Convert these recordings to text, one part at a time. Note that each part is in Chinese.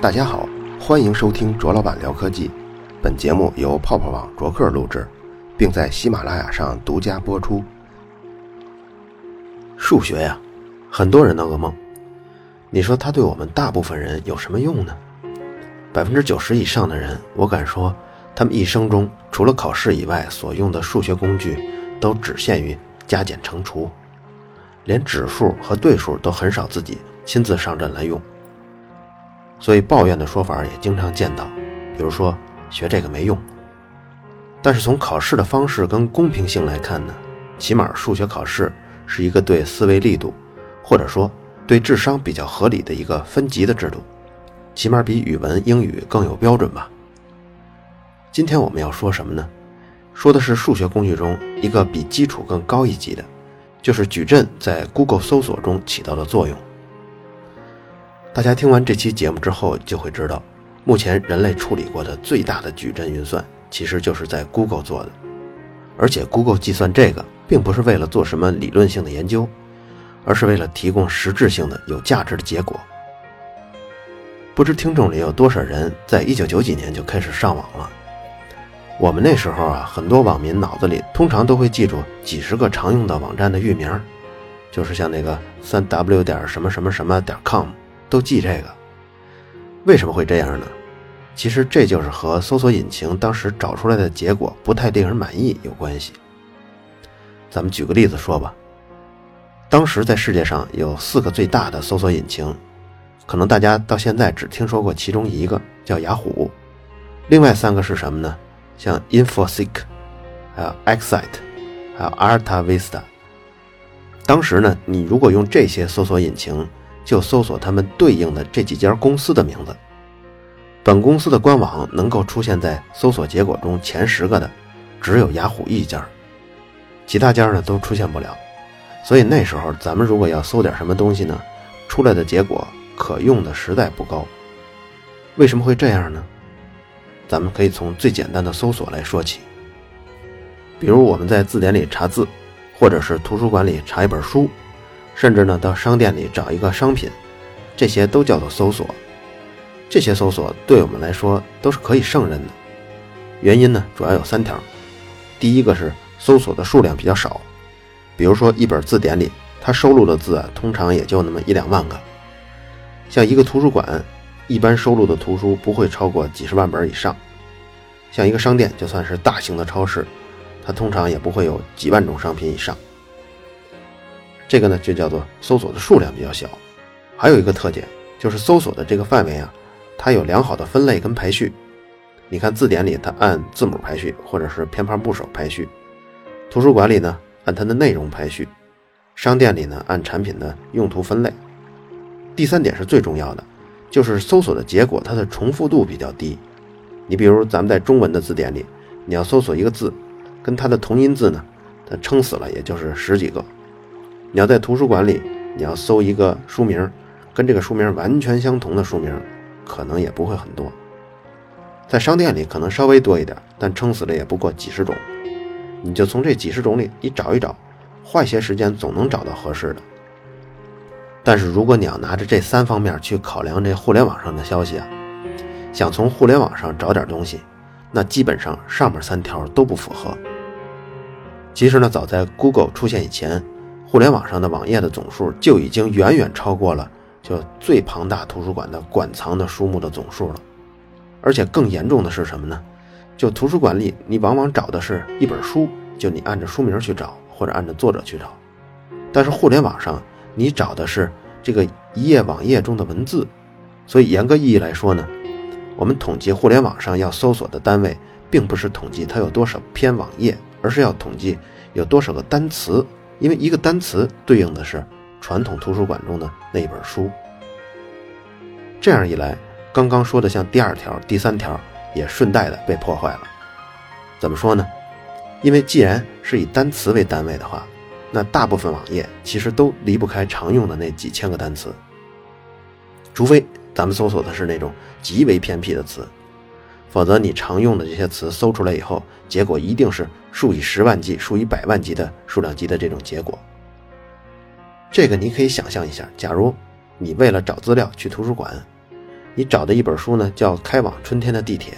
大家好，欢迎收听卓老板聊科技。本节目由泡泡网卓克录制，并在喜马拉雅上独家播出。数学呀，很多人的噩梦。你说它对我们大部分人有什么用呢？百分之九十以上的人，我敢说，他们一生中除了考试以外，所用的数学工具都只限于加减乘除，连指数和对数都很少自己亲自上阵来用。所以抱怨的说法也经常见到，比如说学这个没用。但是从考试的方式跟公平性来看呢，起码数学考试是一个对思维力度，或者说对智商比较合理的一个分级的制度，起码比语文、英语更有标准吧。今天我们要说什么呢？说的是数学工具中一个比基础更高一级的，就是矩阵在 Google 搜索中起到的作用。大家听完这期节目之后，就会知道，目前人类处理过的最大的矩阵运算，其实就是在 Google 做的。而且 Google 计算这个，并不是为了做什么理论性的研究，而是为了提供实质性的、有价值的结果。不知听众里有多少人在一九九几年就开始上网了？我们那时候啊，很多网民脑子里通常都会记住几十个常用的网站的域名，就是像那个三 w 点什么什么什么点 com。都记这个，为什么会这样呢？其实这就是和搜索引擎当时找出来的结果不太令人满意有关系。咱们举个例子说吧，当时在世界上有四个最大的搜索引擎，可能大家到现在只听说过其中一个叫雅虎，另外三个是什么呢？像 InfoSeek，还有 Excite，还有 AltaVista。当时呢，你如果用这些搜索引擎，就搜索他们对应的这几家公司的名字。本公司的官网能够出现在搜索结果中前十个的，只有雅虎一家，其他家呢都出现不了。所以那时候咱们如果要搜点什么东西呢，出来的结果可用的实在不高。为什么会这样呢？咱们可以从最简单的搜索来说起。比如我们在字典里查字，或者是图书馆里查一本书。甚至呢，到商店里找一个商品，这些都叫做搜索。这些搜索对我们来说都是可以胜任的。原因呢，主要有三条。第一个是搜索的数量比较少，比如说一本字典里，它收录的字啊，通常也就那么一两万个。像一个图书馆，一般收录的图书不会超过几十万本以上。像一个商店，就算是大型的超市，它通常也不会有几万种商品以上。这个呢，就叫做搜索的数量比较小，还有一个特点就是搜索的这个范围啊，它有良好的分类跟排序。你看字典里它按字母排序，或者是偏旁部首排序；图书馆里呢按它的内容排序；商店里呢按产品的用途分类。第三点是最重要的，就是搜索的结果它的重复度比较低。你比如咱们在中文的字典里，你要搜索一个字，跟它的同音字呢，它撑死了也就是十几个。你要在图书馆里，你要搜一个书名，跟这个书名完全相同的书名，可能也不会很多。在商店里可能稍微多一点，但撑死了也不过几十种。你就从这几十种里你找一找，花些时间总能找到合适的。但是如果你要拿着这三方面去考量这互联网上的消息啊，想从互联网上找点东西，那基本上上面三条都不符合。其实呢，早在 Google 出现以前。互联网上的网页的总数就已经远远超过了就最庞大图书馆的馆藏的书目的总数了，而且更严重的是什么呢？就图书馆里，你往往找的是一本书，就你按照书名去找，或者按照作者去找；但是互联网上，你找的是这个一页网页中的文字。所以严格意义来说呢，我们统计互联网上要搜索的单位，并不是统计它有多少篇网页，而是要统计有多少个单词。因为一个单词对应的是传统图书馆中的那一本书，这样一来，刚刚说的像第二条、第三条也顺带的被破坏了。怎么说呢？因为既然是以单词为单位的话，那大部分网页其实都离不开常用的那几千个单词，除非咱们搜索的是那种极为偏僻的词。否则，你常用的这些词搜出来以后，结果一定是数以十万计、数以百万计的数量级的这种结果。这个你可以想象一下，假如你为了找资料去图书馆，你找的一本书呢叫《开往春天的地铁》，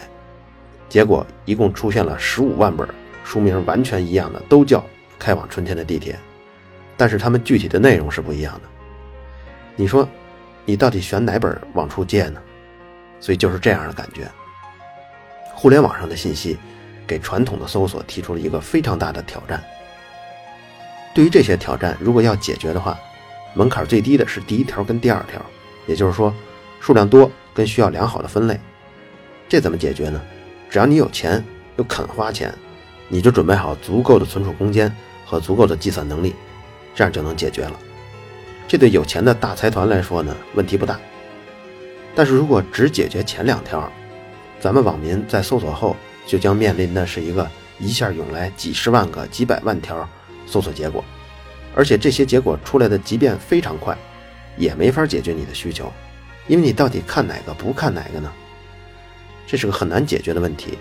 结果一共出现了十五万本书名完全一样的，都叫《开往春天的地铁》，但是他们具体的内容是不一样的。你说，你到底选哪本往出借呢？所以就是这样的感觉。互联网上的信息，给传统的搜索提出了一个非常大的挑战。对于这些挑战，如果要解决的话，门槛最低的是第一条跟第二条，也就是说，数量多跟需要良好的分类。这怎么解决呢？只要你有钱又肯花钱，你就准备好足够的存储空间和足够的计算能力，这样就能解决了。这对有钱的大财团来说呢，问题不大。但是如果只解决前两条，咱们网民在搜索后就将面临的是一个一下涌来几十万个、几百万条搜索结果，而且这些结果出来的即便非常快，也没法解决你的需求，因为你到底看哪个不看哪个呢？这是个很难解决的问题。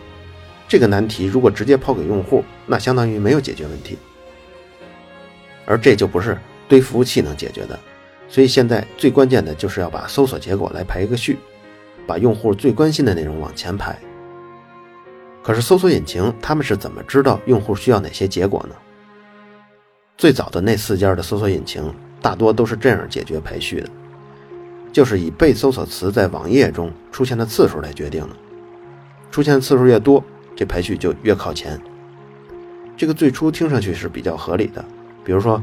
这个难题如果直接抛给用户，那相当于没有解决问题，而这就不是堆服务器能解决的。所以现在最关键的就是要把搜索结果来排一个序，把用户最关心的内容往前排。可是搜索引擎他们是怎么知道用户需要哪些结果呢？最早的那四家的搜索引擎大多都是这样解决排序的，就是以被搜索词在网页中出现的次数来决定的，出现次数越多，这排序就越靠前。这个最初听上去是比较合理的，比如说，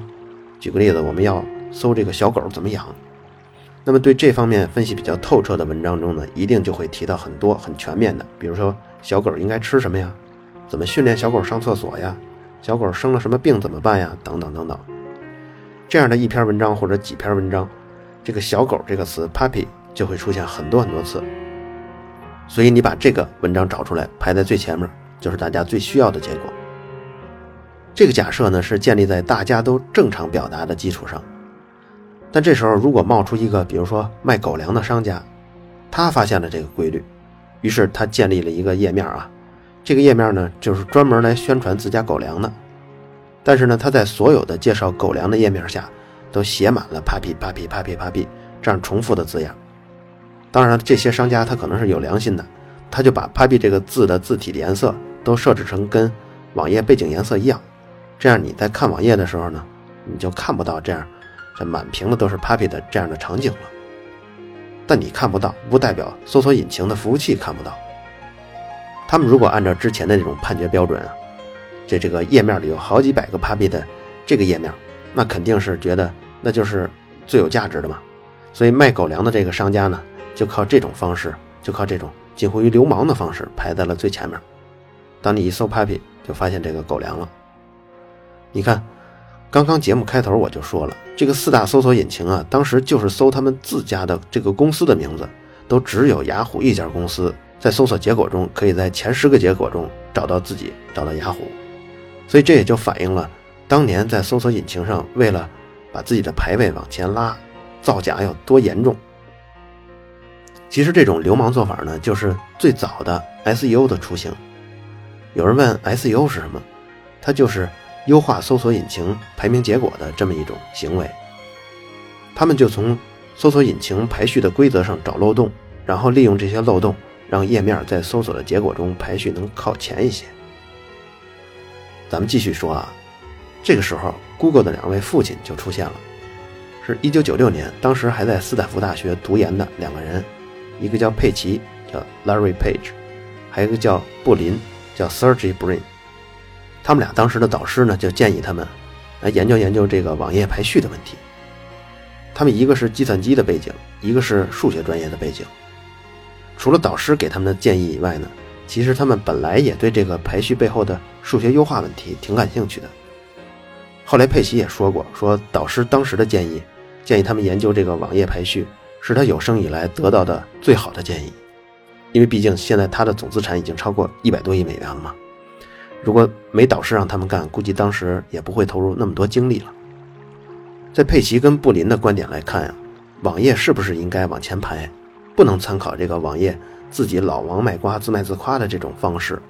举个例子，我们要。搜这个小狗怎么养？那么对这方面分析比较透彻的文章中呢，一定就会提到很多很全面的，比如说小狗应该吃什么呀？怎么训练小狗上厕所呀？小狗生了什么病怎么办呀？等等等等。这样的一篇文章或者几篇文章，这个小狗这个词 puppy 就会出现很多很多次。所以你把这个文章找出来排在最前面，就是大家最需要的结果。这个假设呢是建立在大家都正常表达的基础上。但这时候，如果冒出一个，比如说卖狗粮的商家，他发现了这个规律，于是他建立了一个页面啊，这个页面呢就是专门来宣传自家狗粮的。但是呢，他在所有的介绍狗粮的页面下，都写满了 “papi papi papi papi” 这样重复的字样。当然，这些商家他可能是有良心的，他就把 “papi” 这个字的字体的颜色都设置成跟网页背景颜色一样，这样你在看网页的时候呢，你就看不到这样。这满屏的都是 Papi 的这样的场景了，但你看不到，不代表搜索引擎的服务器看不到。他们如果按照之前的那种判决标准啊，这这个页面里有好几百个 Papi 的这个页面，那肯定是觉得那就是最有价值的嘛。所以卖狗粮的这个商家呢，就靠这种方式，就靠这种近乎于流氓的方式排在了最前面。当你一搜 Papi，就发现这个狗粮了。你看。刚刚节目开头我就说了，这个四大搜索引擎啊，当时就是搜他们自家的这个公司的名字，都只有雅虎一家公司在搜索结果中可以在前十个结果中找到自己，找到雅虎，所以这也就反映了当年在搜索引擎上为了把自己的排位往前拉，造假有多严重。其实这种流氓做法呢，就是最早的 SEO 的雏形。有人问 SEO 是什么，它就是。优化搜索引擎排名结果的这么一种行为，他们就从搜索引擎排序的规则上找漏洞，然后利用这些漏洞，让页面在搜索的结果中排序能靠前一些。咱们继续说啊，这个时候，Google 的两位父亲就出现了，是一九九六年，当时还在斯坦福大学读研的两个人，一个叫佩奇，叫 Larry Page，还有一个叫布林，叫 Sergey Brin。他们俩当时的导师呢，就建议他们来研究研究这个网页排序的问题。他们一个是计算机的背景，一个是数学专业的背景。除了导师给他们的建议以外呢，其实他们本来也对这个排序背后的数学优化问题挺感兴趣的。后来佩奇也说过，说导师当时的建议，建议他们研究这个网页排序，是他有生以来得到的最好的建议，因为毕竟现在他的总资产已经超过一百多亿美元了嘛。如果没导师让他们干，估计当时也不会投入那么多精力了。在佩奇跟布林的观点来看呀，网页是不是应该往前排，不能参考这个网页自己老王卖瓜自卖自夸的这种方式，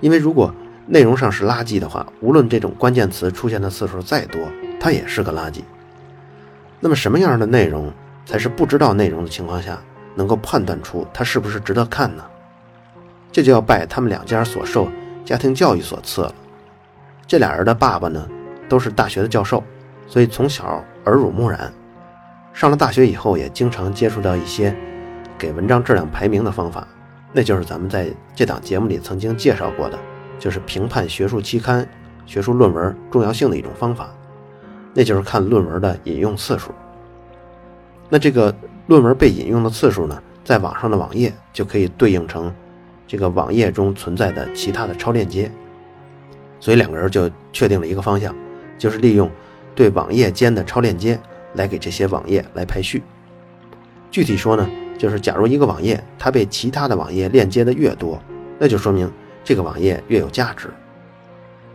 因为如果内容上是垃圾的话，无论这种关键词出现的次数再多，它也是个垃圾。那么什么样的内容才是不知道内容的情况下能够判断出它是不是值得看呢？这就要拜他们两家所受家庭教育所赐了。这俩人的爸爸呢，都是大学的教授，所以从小耳濡目染。上了大学以后，也经常接触到一些给文章质量排名的方法，那就是咱们在这档节目里曾经介绍过的，就是评判学术期刊、学术论文重要性的一种方法，那就是看论文的引用次数。那这个论文被引用的次数呢，在网上的网页就可以对应成这个网页中存在的其他的超链接。所以两个人就确定了一个方向，就是利用对网页间的超链接来给这些网页来排序。具体说呢，就是假如一个网页它被其他的网页链接的越多，那就说明这个网页越有价值。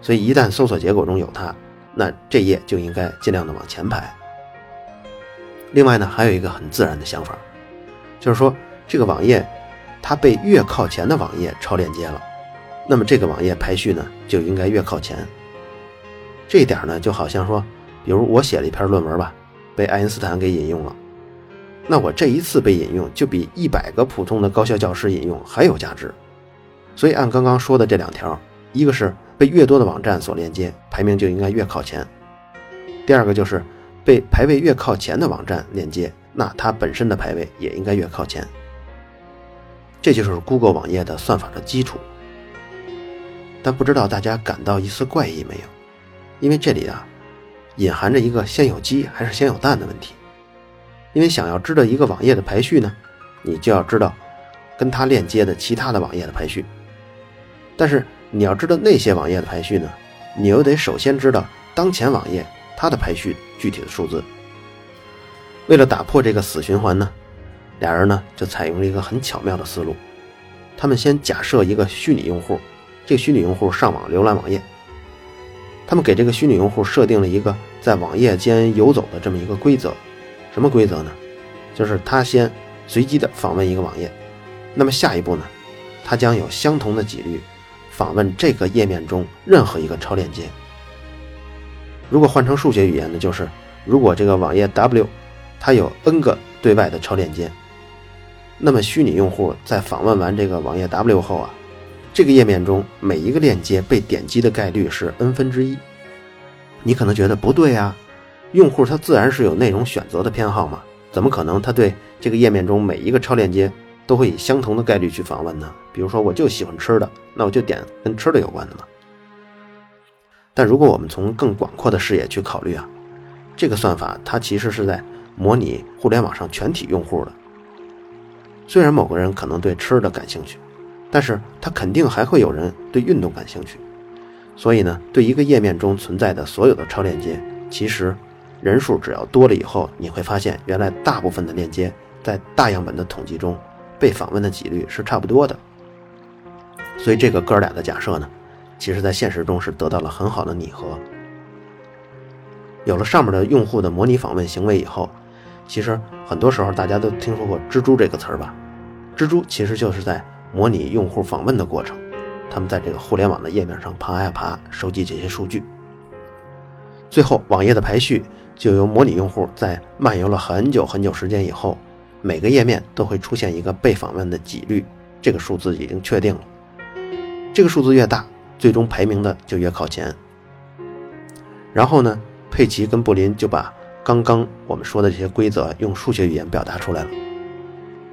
所以一旦搜索结果中有它，那这页就应该尽量的往前排。另外呢，还有一个很自然的想法，就是说这个网页它被越靠前的网页超链接了。那么这个网页排序呢，就应该越靠前。这一点呢，就好像说，比如我写了一篇论文吧，被爱因斯坦给引用了，那我这一次被引用，就比一百个普通的高校教师引用还有价值。所以按刚刚说的这两条，一个是被越多的网站所链接，排名就应该越靠前；第二个就是被排位越靠前的网站链接，那它本身的排位也应该越靠前。这就是 Google 网页的算法的基础。但不知道大家感到一丝怪异没有？因为这里啊，隐含着一个先有鸡还是先有蛋的问题。因为想要知道一个网页的排序呢，你就要知道跟它链接的其他的网页的排序。但是你要知道那些网页的排序呢，你又得首先知道当前网页它的排序具体的数字。为了打破这个死循环呢，俩人呢就采用了一个很巧妙的思路，他们先假设一个虚拟用户。这个虚拟用户上网浏览网页，他们给这个虚拟用户设定了一个在网页间游走的这么一个规则，什么规则呢？就是他先随机的访问一个网页，那么下一步呢，他将有相同的几率访问这个页面中任何一个超链接。如果换成数学语言呢，就是如果这个网页 W 它有 n 个对外的超链接，那么虚拟用户在访问完这个网页 W 后啊。这个页面中每一个链接被点击的概率是 n 分之一。你可能觉得不对啊，用户他自然是有内容选择的偏好嘛，怎么可能他对这个页面中每一个超链接都会以相同的概率去访问呢？比如说我就喜欢吃的，那我就点跟吃的有关的嘛。但如果我们从更广阔的视野去考虑啊，这个算法它其实是在模拟互联网上全体用户的。虽然某个人可能对吃的感兴趣。但是他肯定还会有人对运动感兴趣，所以呢，对一个页面中存在的所有的超链接，其实人数只要多了以后，你会发现原来大部分的链接在大样本的统计中被访问的几率是差不多的。所以这个哥俩的假设呢，其实在现实中是得到了很好的拟合。有了上面的用户的模拟访问行为以后，其实很多时候大家都听说过“蜘蛛”这个词儿吧？蜘蛛其实就是在。模拟用户访问的过程，他们在这个互联网的页面上爬呀爬，收集这些数据。最后，网页的排序就由模拟用户在漫游了很久很久时间以后，每个页面都会出现一个被访问的几率，这个数字已经确定了。这个数字越大，最终排名的就越靠前。然后呢，佩奇跟布林就把刚刚我们说的这些规则用数学语言表达出来了。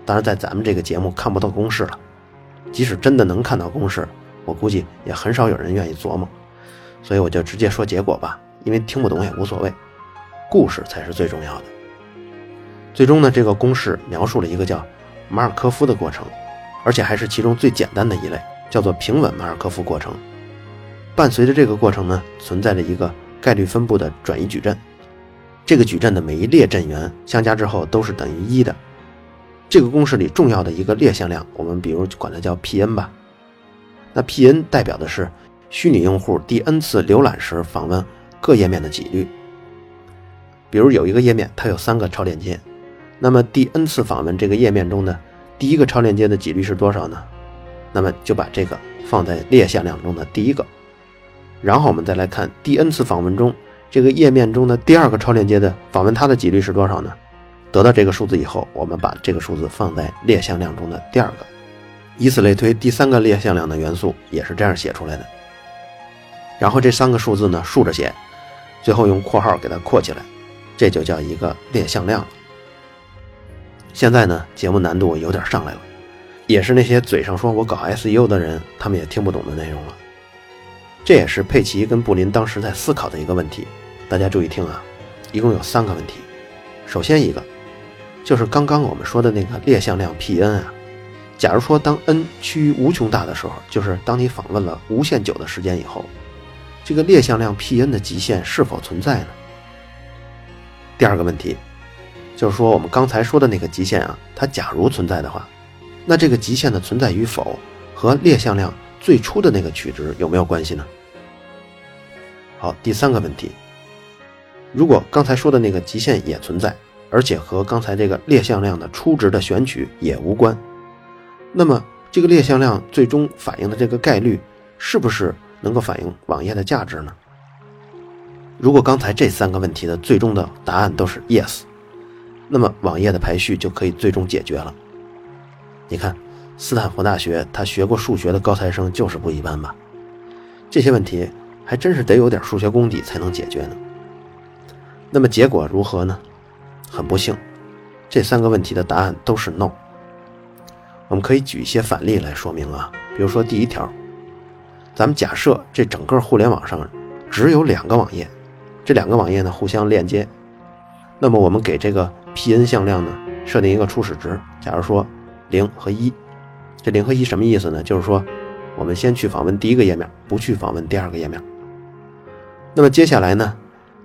当然，在咱们这个节目看不到公式了。即使真的能看到公式，我估计也很少有人愿意琢磨，所以我就直接说结果吧，因为听不懂也无所谓，故事才是最重要的。最终呢，这个公式描述了一个叫马尔科夫的过程，而且还是其中最简单的一类，叫做平稳马尔科夫过程。伴随着这个过程呢，存在着一个概率分布的转移矩阵，这个矩阵的每一列阵元相加之后都是等于一的。这个公式里重要的一个列向量，我们比如管它叫 P_n 吧。那 P_n 代表的是虚拟用户第 n 次浏览时访问各页面的几率。比如有一个页面，它有三个超链接，那么第 n 次访问这个页面中的第一个超链接的几率是多少呢？那么就把这个放在列向量中的第一个。然后我们再来看第 n 次访问中这个页面中的第二个超链接的访问它的几率是多少呢？得到这个数字以后，我们把这个数字放在列向量中的第二个，以此类推，第三个列向量的元素也是这样写出来的。然后这三个数字呢竖着写，最后用括号给它括起来，这就叫一个列向量了。现在呢，节目难度有点上来了，也是那些嘴上说我搞 SEO 的人，他们也听不懂的内容了。这也是佩奇跟布林当时在思考的一个问题。大家注意听啊，一共有三个问题。首先一个，就是刚刚我们说的那个列向量 P n 啊，假如说当 n 趋于无穷大的时候，就是当你访问了无限久的时间以后，这个列向量 P n 的极限是否存在呢？第二个问题。就是说，我们刚才说的那个极限啊，它假如存在的话，那这个极限的存在与否和列向量最初的那个取值有没有关系呢？好，第三个问题，如果刚才说的那个极限也存在，而且和刚才这个列向量的初值的选取也无关，那么这个列向量最终反映的这个概率是不是能够反映网页的价值呢？如果刚才这三个问题的最终的答案都是 yes。那么网页的排序就可以最终解决了。你看，斯坦福大学他学过数学的高材生就是不一般吧？这些问题还真是得有点数学功底才能解决呢。那么结果如何呢？很不幸，这三个问题的答案都是 no。我们可以举一些反例来说明啊，比如说第一条，咱们假设这整个互联网上只有两个网页，这两个网页呢互相链接，那么我们给这个。P_n 向量呢，设定一个初始值，假如说零和一，这零和一什么意思呢？就是说，我们先去访问第一个页面，不去访问第二个页面。那么接下来呢，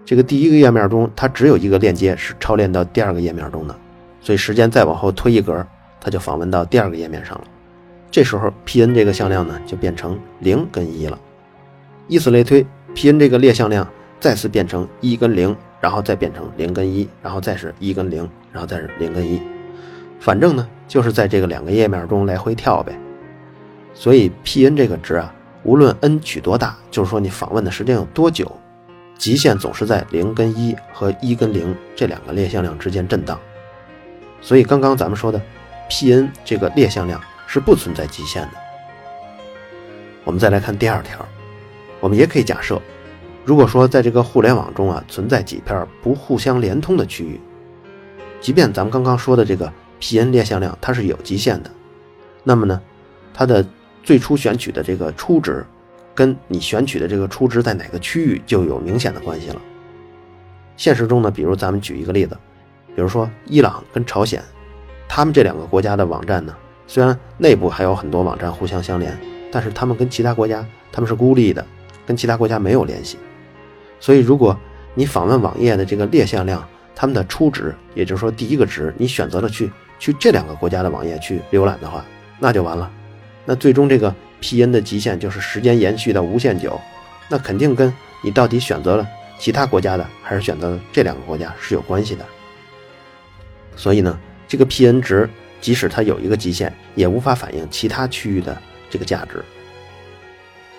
这个第一个页面中它只有一个链接是超链到第二个页面中的，所以时间再往后推一格，它就访问到第二个页面上了。这时候 P_n 这个向量呢就变成零跟一了。以此类推，P_n 这个列向量再次变成一跟零。然后再变成零跟一，然后再是一跟零，然后再是零跟一，反正呢就是在这个两个页面中来回跳呗。所以 P_n 这个值啊，无论 n 取多大，就是说你访问的时间有多久，极限总是在零跟一和一跟零这两个列向量之间震荡。所以刚刚咱们说的 P_n 这个列向量是不存在极限的。我们再来看第二条，我们也可以假设。如果说在这个互联网中啊存在几片不互相连通的区域，即便咱们刚刚说的这个 P_n 列向量它是有极限的，那么呢，它的最初选取的这个初值，跟你选取的这个初值在哪个区域就有明显的关系了。现实中呢，比如咱们举一个例子，比如说伊朗跟朝鲜，他们这两个国家的网站呢，虽然内部还有很多网站互相相连，但是他们跟其他国家他们是孤立的，跟其他国家没有联系。所以，如果你访问网页的这个列向量，他们的初值，也就是说第一个值，你选择了去去这两个国家的网页去浏览的话，那就完了。那最终这个 P_n 的极限就是时间延续到无限久，那肯定跟你到底选择了其他国家的还是选择了这两个国家是有关系的。所以呢，这个 P_n 值即使它有一个极限，也无法反映其他区域的这个价值。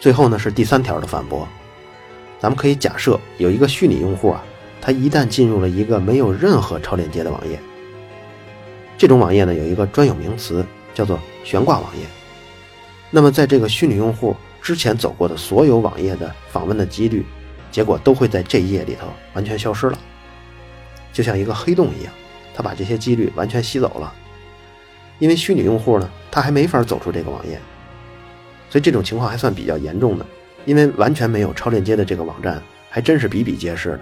最后呢，是第三条的反驳。咱们可以假设有一个虚拟用户啊，他一旦进入了一个没有任何超链接的网页，这种网页呢有一个专有名词叫做悬挂网页。那么在这个虚拟用户之前走过的所有网页的访问的几率，结果都会在这一页里头完全消失了，就像一个黑洞一样，他把这些几率完全吸走了。因为虚拟用户呢，他还没法走出这个网页，所以这种情况还算比较严重的。因为完全没有超链接的这个网站还真是比比皆是的，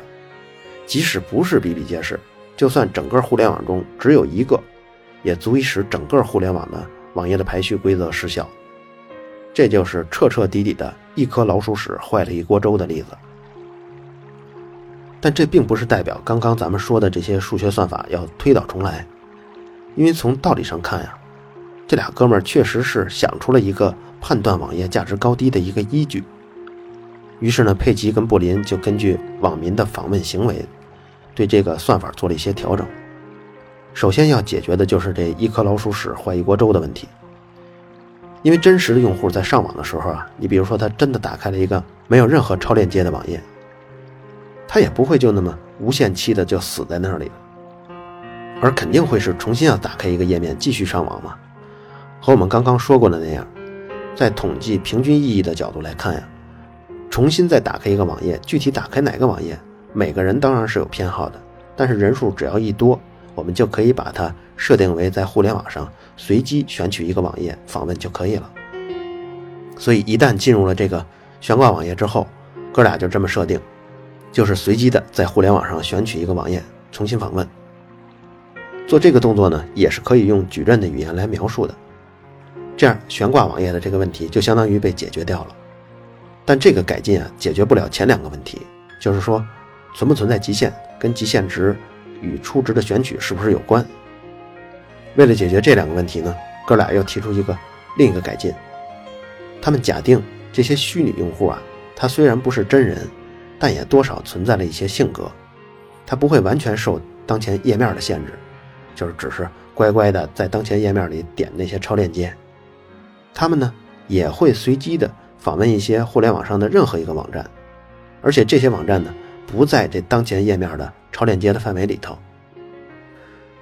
即使不是比比皆是，就算整个互联网中只有一个，也足以使整个互联网的网页的排序规则失效。这就是彻彻底底的一颗老鼠屎坏了一锅粥的例子。但这并不是代表刚刚咱们说的这些数学算法要推倒重来，因为从道理上看呀，这俩哥们儿确实是想出了一个判断网页价值高低的一个依据。于是呢，佩奇跟布林就根据网民的访问行为，对这个算法做了一些调整。首先要解决的就是这一颗老鼠屎坏一锅粥的问题。因为真实的用户在上网的时候啊，你比如说他真的打开了一个没有任何超链接的网页，他也不会就那么无限期的就死在那里，而肯定会是重新要打开一个页面继续上网嘛。和我们刚刚说过的那样，在统计平均意义的角度来看呀，重新再打开一个网页，具体打开哪个网页，每个人当然是有偏好的，但是人数只要一多，我们就可以把它设定为在互联网上随机选取一个网页访问就可以了。所以一旦进入了这个悬挂网页之后，哥俩就这么设定，就是随机的在互联网上选取一个网页重新访问。做这个动作呢，也是可以用矩阵的语言来描述的。这样悬挂网页的这个问题就相当于被解决掉了。但这个改进啊，解决不了前两个问题，就是说存不存在极限，跟极限值与初值的选取是不是有关。为了解决这两个问题呢，哥俩又提出一个另一个改进。他们假定这些虚拟用户啊，他虽然不是真人，但也多少存在了一些性格，他不会完全受当前页面的限制，就是只是乖乖的在当前页面里点那些超链接。他们呢也会随机的访问一些互联网上的任何一个网站，而且这些网站呢不在这当前页面的超链接的范围里头。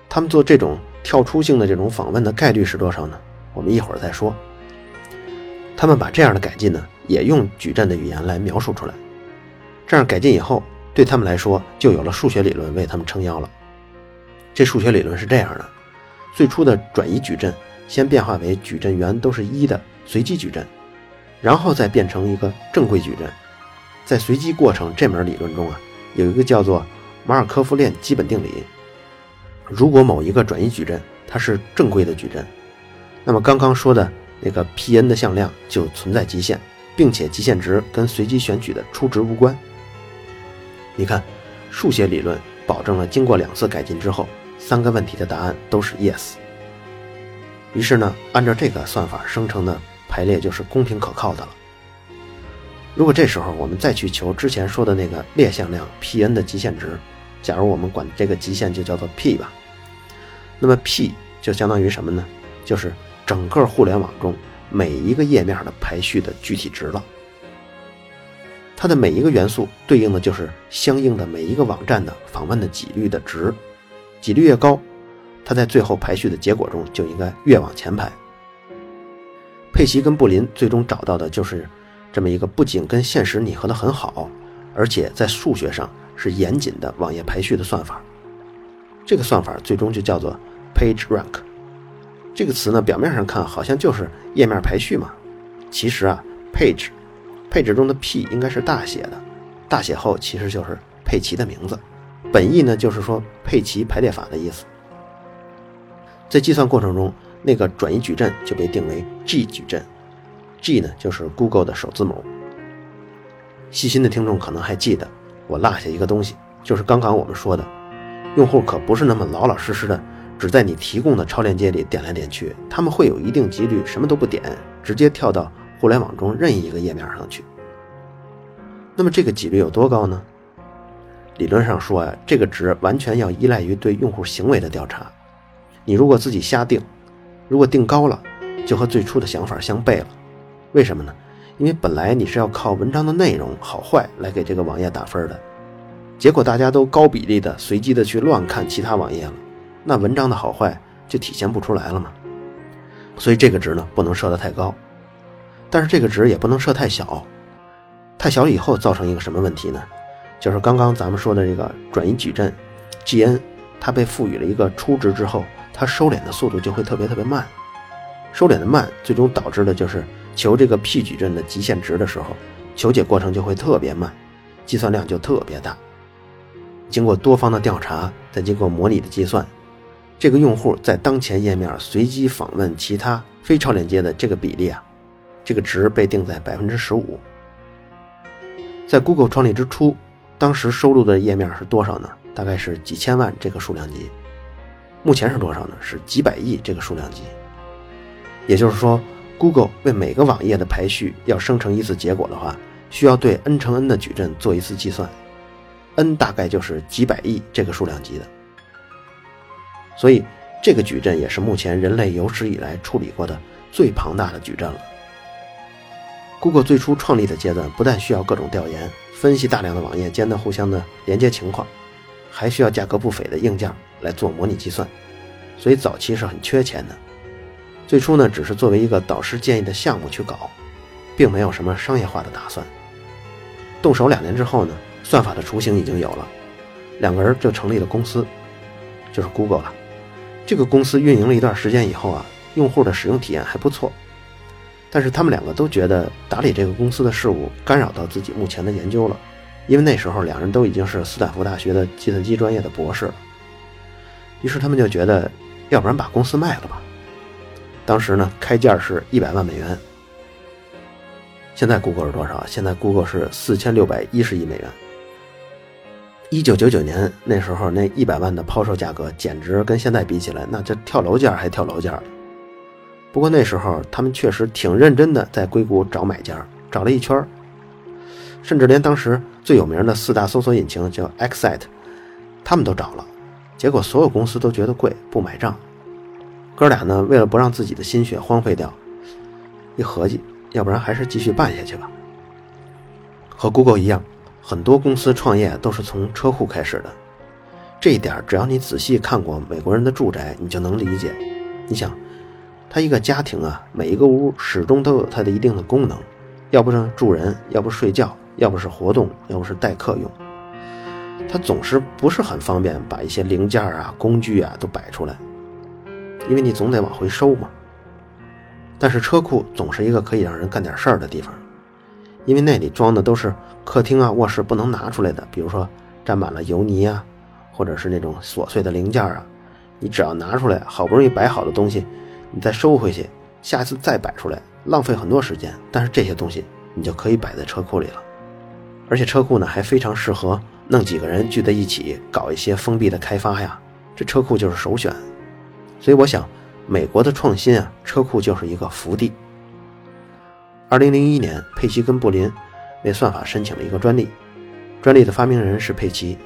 他们做这种跳出性的这种访问的概率是多少呢？我们一会儿再说。他们把这样的改进呢，也用矩阵的语言来描述出来。这样改进以后，对他们来说就有了数学理论为他们撑腰了。这数学理论是这样的：最初的转移矩阵先变化为矩阵元都是一的随机矩阵，然后再变成一个正规矩阵。在随机过程这门理论中啊，有一个叫做马尔科夫链基本定理。如果某一个转移矩阵它是正规的矩阵，那么刚刚说的。那个 P_n 的向量就存在极限，并且极限值跟随机选取的初值无关。你看，数学理论保证了经过两次改进之后，三个问题的答案都是 yes。于是呢，按照这个算法生成的排列就是公平可靠的了。如果这时候我们再去求之前说的那个列向量 P_n 的极限值，假如我们管这个极限就叫做 P 吧，那么 P 就相当于什么呢？就是。整个互联网中每一个页面的排序的具体值了，它的每一个元素对应的就是相应的每一个网站的访问的几率的值，几率越高，它在最后排序的结果中就应该越往前排。佩奇跟布林最终找到的就是这么一个不仅跟现实拟合的很好，而且在数学上是严谨的网页排序的算法。这个算法最终就叫做 PageRank。这个词呢，表面上看好像就是页面排序嘛，其实啊，page，page 中的 p 应该是大写的，大写后其实就是佩奇的名字，本意呢就是说佩奇排列法的意思。在计算过程中，那个转移矩阵就被定为 G 矩阵，G 呢就是 Google 的首字母。细心的听众可能还记得，我落下一个东西，就是刚刚我们说的，用户可不是那么老老实实的。只在你提供的超链接里点来点去，他们会有一定几率什么都不点，直接跳到互联网中任意一个页面上去。那么这个几率有多高呢？理论上说呀，这个值完全要依赖于对用户行为的调查。你如果自己瞎定，如果定高了，就和最初的想法相悖了。为什么呢？因为本来你是要靠文章的内容好坏来给这个网页打分的，结果大家都高比例的随机的去乱看其他网页了。那文章的好坏就体现不出来了嘛，所以这个值呢不能设得太高，但是这个值也不能设太小，太小以后造成一个什么问题呢？就是刚刚咱们说的这个转移矩阵，Gn，它被赋予了一个初值之后，它收敛的速度就会特别特别慢，收敛的慢，最终导致的就是求这个 P 矩阵的极限值的时候，求解过程就会特别慢，计算量就特别大，经过多方的调查，再经过模拟的计算。这个用户在当前页面随机访问其他非超链接的这个比例啊，这个值被定在百分之十五。在 Google 创立之初，当时收录的页面是多少呢？大概是几千万这个数量级。目前是多少呢？是几百亿这个数量级。也就是说，Google 为每个网页的排序要生成一次结果的话，需要对 n 乘 n 的矩阵做一次计算，n 大概就是几百亿这个数量级的。所以，这个矩阵也是目前人类有史以来处理过的最庞大的矩阵了。Google 最初创立的阶段，不但需要各种调研、分析大量的网页间的互相的连接情况，还需要价格不菲的硬件来做模拟计算，所以早期是很缺钱的。最初呢，只是作为一个导师建议的项目去搞，并没有什么商业化的打算。动手两年之后呢，算法的雏形已经有了，两个人就成立了公司，就是 Google 了。这个公司运营了一段时间以后啊，用户的使用体验还不错。但是他们两个都觉得打理这个公司的事务干扰到自己目前的研究了，因为那时候两人都已经是斯坦福大学的计算机专业的博士了。于是他们就觉得，要不然把公司卖了吧。当时呢，开价是一百万美元。现在 Google 是多少？现在 Google 是四千六百一十亿美元。一九九九年那时候，那一百万的抛售价格简直跟现在比起来，那这跳楼价还跳楼价。不过那时候他们确实挺认真的，在硅谷找买家，找了一圈甚至连当时最有名的四大搜索引擎叫 Excite，他们都找了，结果所有公司都觉得贵，不买账。哥俩呢，为了不让自己的心血荒废掉，一合计，要不然还是继续办下去吧。和 Google 一样，很多公司创业都是从车库开始的，这一点只要你仔细看过美国人的住宅，你就能理解。你想。他一个家庭啊，每一个屋始终都有它的一定的功能，要不是住人，要不睡觉，要不是活动，要不是待客用。他总是不是很方便把一些零件啊、工具啊都摆出来，因为你总得往回收嘛。但是车库总是一个可以让人干点事儿的地方，因为那里装的都是客厅啊、卧室不能拿出来的，比如说沾满了油泥啊，或者是那种琐碎的零件啊，你只要拿出来，好不容易摆好的东西。你再收回去，下次再摆出来，浪费很多时间。但是这些东西你就可以摆在车库里了，而且车库呢还非常适合弄几个人聚在一起搞一些封闭的开发呀，这车库就是首选。所以我想，美国的创新啊，车库就是一个福地。二零零一年，佩奇跟布林为算法申请了一个专利，专利的发明人是佩奇，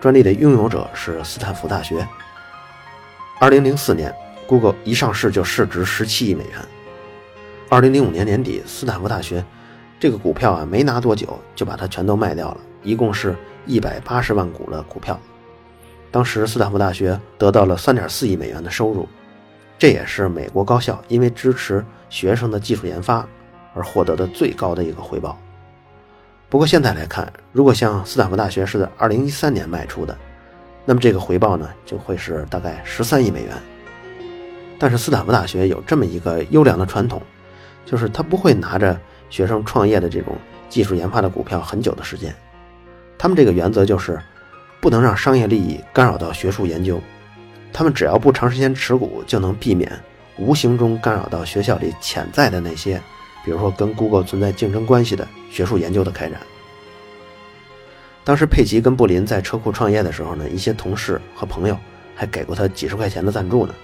专利的拥有者是斯坦福大学。二零零四年。Google 一上市就市值十七亿美元。二零零五年年底，斯坦福大学这个股票啊没拿多久就把它全都卖掉了，一共是一百八十万股的股票。当时斯坦福大学得到了三点四亿美元的收入，这也是美国高校因为支持学生的技术研发而获得的最高的一个回报。不过现在来看，如果像斯坦福大学是在二零一三年卖出的，那么这个回报呢就会是大概十三亿美元。但是斯坦福大学有这么一个优良的传统，就是他不会拿着学生创业的这种技术研发的股票很久的时间。他们这个原则就是，不能让商业利益干扰到学术研究。他们只要不长时间持股，就能避免无形中干扰到学校里潜在的那些，比如说跟 Google 存在竞争关系的学术研究的开展。当时佩奇跟布林在车库创业的时候呢，一些同事和朋友还给过他几十块钱的赞助呢。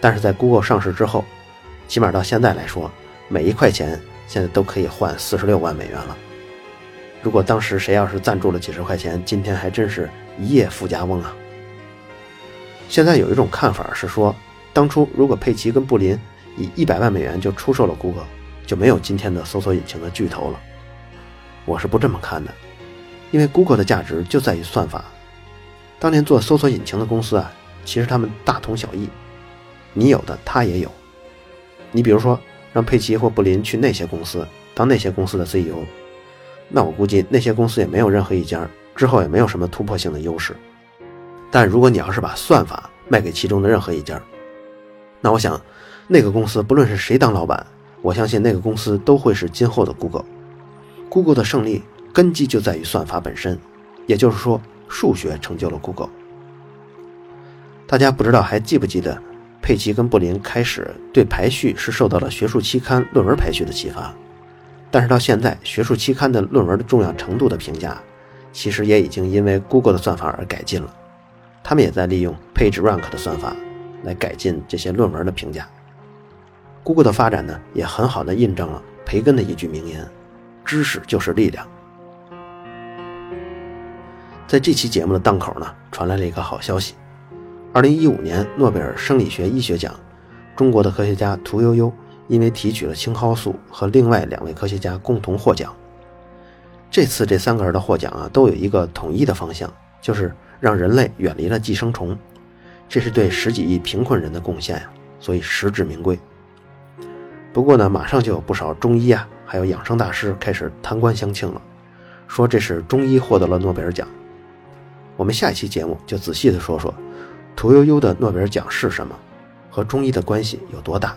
但是在 Google 上市之后，起码到现在来说，每一块钱现在都可以换四十六万美元了。如果当时谁要是赞助了几十块钱，今天还真是一夜富家翁啊。现在有一种看法是说，当初如果佩奇跟布林以一百万美元就出售了 Google，就没有今天的搜索引擎的巨头了。我是不这么看的，因为 Google 的价值就在于算法。当年做搜索引擎的公司啊，其实他们大同小异。你有的他也有，你比如说让佩奇或布林去那些公司当那些公司的 CEO，那我估计那些公司也没有任何一家之后也没有什么突破性的优势。但如果你要是把算法卖给其中的任何一家，那我想那个公司不论是谁当老板，我相信那个公司都会是今后的 Google。Google 的胜利根基就在于算法本身，也就是说数学成就了 Google。大家不知道还记不记得？佩奇跟布林开始对排序是受到了学术期刊论文排序的启发，但是到现在，学术期刊的论文的重要程度的评价，其实也已经因为 Google 的算法而改进了。他们也在利用 PageRank 的算法来改进这些论文的评价。Google 的发展呢，也很好的印证了培根的一句名言：“知识就是力量。”在这期节目的档口呢，传来了一个好消息。二零一五年诺贝尔生理学医学奖，中国的科学家屠呦呦因为提取了青蒿素，和另外两位科学家共同获奖。这次这三个人的获奖啊，都有一个统一的方向，就是让人类远离了寄生虫，这是对十几亿贫困人的贡献呀，所以实至名归。不过呢，马上就有不少中医啊，还有养生大师开始贪官相庆了，说这是中医获得了诺贝尔奖。我们下一期节目就仔细的说说，屠呦呦的诺贝尔奖是什么，和中医的关系有多大。